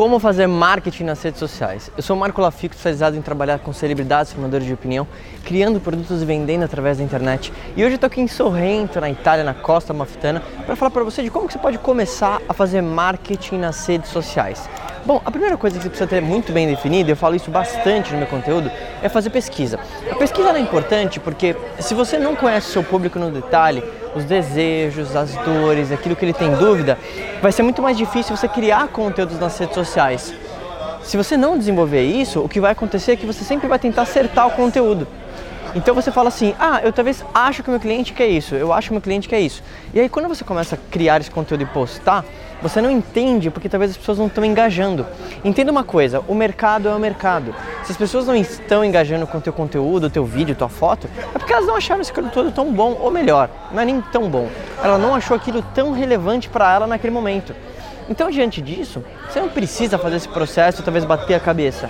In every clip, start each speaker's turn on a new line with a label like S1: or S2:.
S1: Como fazer marketing nas redes sociais? Eu sou Marco Lafico, especializado em trabalhar com celebridades, formadores de opinião, criando produtos e vendendo através da internet. E hoje eu estou aqui em Sorrento, na Itália, na Costa Amalfitana, para falar para você de como que você pode começar a fazer marketing nas redes sociais. Bom, a primeira coisa que você precisa ter muito bem definida, eu falo isso bastante no meu conteúdo, é fazer pesquisa. A pesquisa é importante porque se você não conhece o seu público no detalhe, os desejos, as dores, aquilo que ele tem dúvida, vai ser muito mais difícil você criar conteúdos nas redes sociais. Se você não desenvolver isso, o que vai acontecer é que você sempre vai tentar acertar o conteúdo. Então você fala assim: ah, eu talvez acho que meu cliente quer isso, eu acho que meu cliente quer isso. E aí quando você começa a criar esse conteúdo e postar, você não entende porque talvez as pessoas não estão engajando. Entenda uma coisa: o mercado é o mercado. Se as pessoas não estão engajando com o teu conteúdo, o teu vídeo, tua foto, é porque elas não acharam esse conteúdo tão bom, ou melhor, não é nem tão bom. Ela não achou aquilo tão relevante para ela naquele momento. Então, diante disso, você não precisa fazer esse processo e talvez bater a cabeça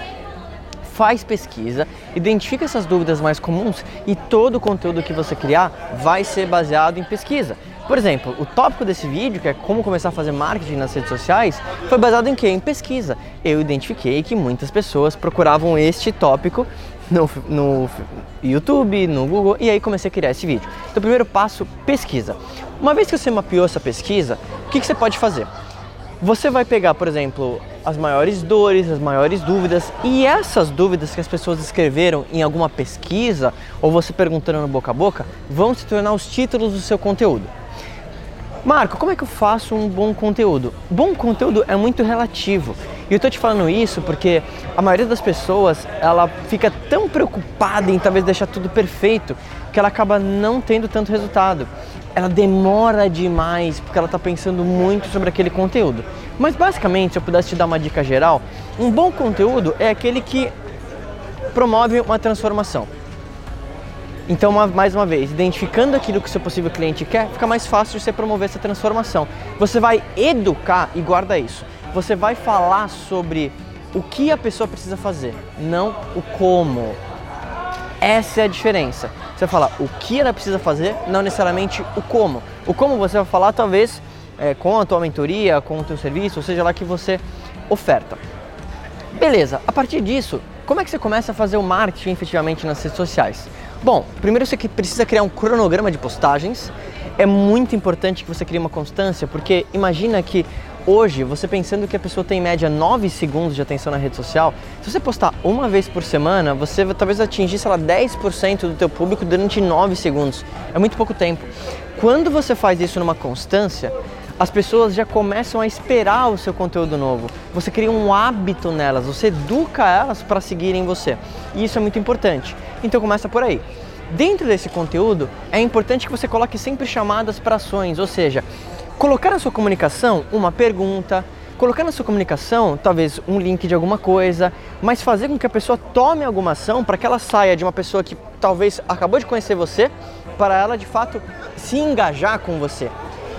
S1: faz pesquisa, identifica essas dúvidas mais comuns e todo o conteúdo que você criar vai ser baseado em pesquisa. Por exemplo, o tópico desse vídeo, que é como começar a fazer marketing nas redes sociais, foi baseado em quê? Em pesquisa. Eu identifiquei que muitas pessoas procuravam este tópico no, no YouTube, no Google, e aí comecei a criar esse vídeo. Então, primeiro passo, pesquisa. Uma vez que você mapeou essa pesquisa, o que, que você pode fazer? Você vai pegar, por exemplo, as maiores dores, as maiores dúvidas e essas dúvidas que as pessoas escreveram em alguma pesquisa ou você perguntando no boca a boca vão se tornar os títulos do seu conteúdo. Marco, como é que eu faço um bom conteúdo? Bom conteúdo é muito relativo. E eu estou te falando isso porque a maioria das pessoas ela fica tão preocupada em talvez deixar tudo perfeito que ela acaba não tendo tanto resultado ela demora demais porque ela está pensando muito sobre aquele conteúdo. Mas basicamente, se eu pudesse te dar uma dica geral, um bom conteúdo é aquele que promove uma transformação. Então, mais uma vez, identificando aquilo que o seu possível cliente quer, fica mais fácil você promover essa transformação. Você vai educar e guarda isso. Você vai falar sobre o que a pessoa precisa fazer, não o como. Essa é a diferença. Você vai falar o que ela precisa fazer, não necessariamente o como. O como você vai falar talvez é, com a tua mentoria, com o teu serviço, ou seja lá que você oferta. Beleza, a partir disso, como é que você começa a fazer o marketing efetivamente nas redes sociais? Bom, primeiro você precisa criar um cronograma de postagens. É muito importante que você crie uma constância, porque imagina que Hoje, você pensando que a pessoa tem em média 9 segundos de atenção na rede social, se você postar uma vez por semana, você talvez lá, 10% do teu público durante 9 segundos. É muito pouco tempo. Quando você faz isso numa constância, as pessoas já começam a esperar o seu conteúdo novo. Você cria um hábito nelas, você educa elas para seguirem você. E isso é muito importante. Então começa por aí. Dentro desse conteúdo, é importante que você coloque sempre chamadas para ações, ou seja, colocar na sua comunicação uma pergunta, colocar na sua comunicação talvez um link de alguma coisa, mas fazer com que a pessoa tome alguma ação para que ela saia de uma pessoa que talvez acabou de conhecer você para ela de fato se engajar com você.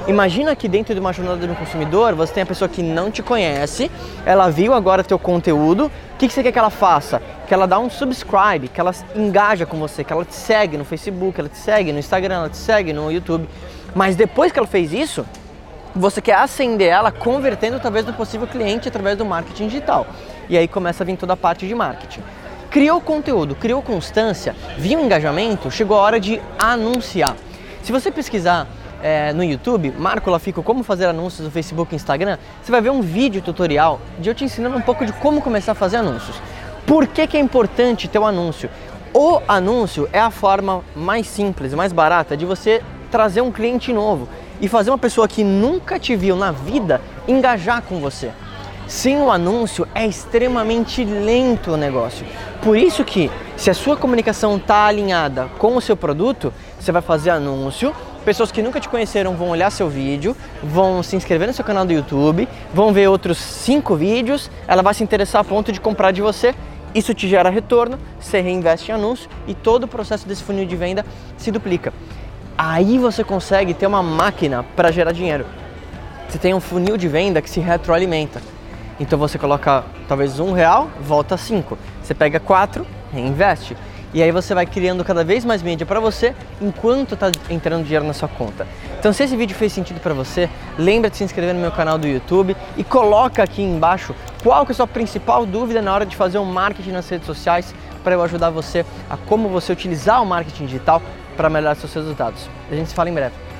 S1: Imagina que dentro de uma jornada do consumidor você tem a pessoa que não te conhece, ela viu agora teu conteúdo, o que, que você quer que ela faça? Que ela dá um subscribe, que ela engaja com você, que ela te segue no Facebook, ela te segue no Instagram, ela te segue no YouTube. Mas depois que ela fez isso, você quer acender ela convertendo talvez no possível cliente através do marketing digital. E aí começa a vir toda a parte de marketing. Criou conteúdo, criou constância, viu engajamento, chegou a hora de anunciar. Se você pesquisar é, no YouTube, Marco Lafico, como fazer anúncios no Facebook e Instagram, você vai ver um vídeo tutorial de eu te ensinando um pouco de como começar a fazer anúncios. Por que, que é importante ter o um anúncio? O anúncio é a forma mais simples, mais barata de você trazer um cliente novo e fazer uma pessoa que nunca te viu na vida engajar com você. Sem o anúncio é extremamente lento o negócio. Por isso que se a sua comunicação está alinhada com o seu produto, você vai fazer anúncio, pessoas que nunca te conheceram vão olhar seu vídeo, vão se inscrever no seu canal do YouTube, vão ver outros cinco vídeos, ela vai se interessar a ponto de comprar de você. Isso te gera retorno, você reinveste em anúncio e todo o processo desse funil de venda se duplica. Aí você consegue ter uma máquina para gerar dinheiro. Você tem um funil de venda que se retroalimenta. Então você coloca talvez um real, volta cinco. Você pega quatro, reinveste. E aí você vai criando cada vez mais mídia para você enquanto está entrando dinheiro na sua conta. Então se esse vídeo fez sentido para você, lembra de se inscrever no meu canal do YouTube e coloca aqui embaixo qual que é a sua principal dúvida na hora de fazer um marketing nas redes sociais para eu ajudar você a como você utilizar o marketing digital para melhorar seus resultados. A gente se fala em breve.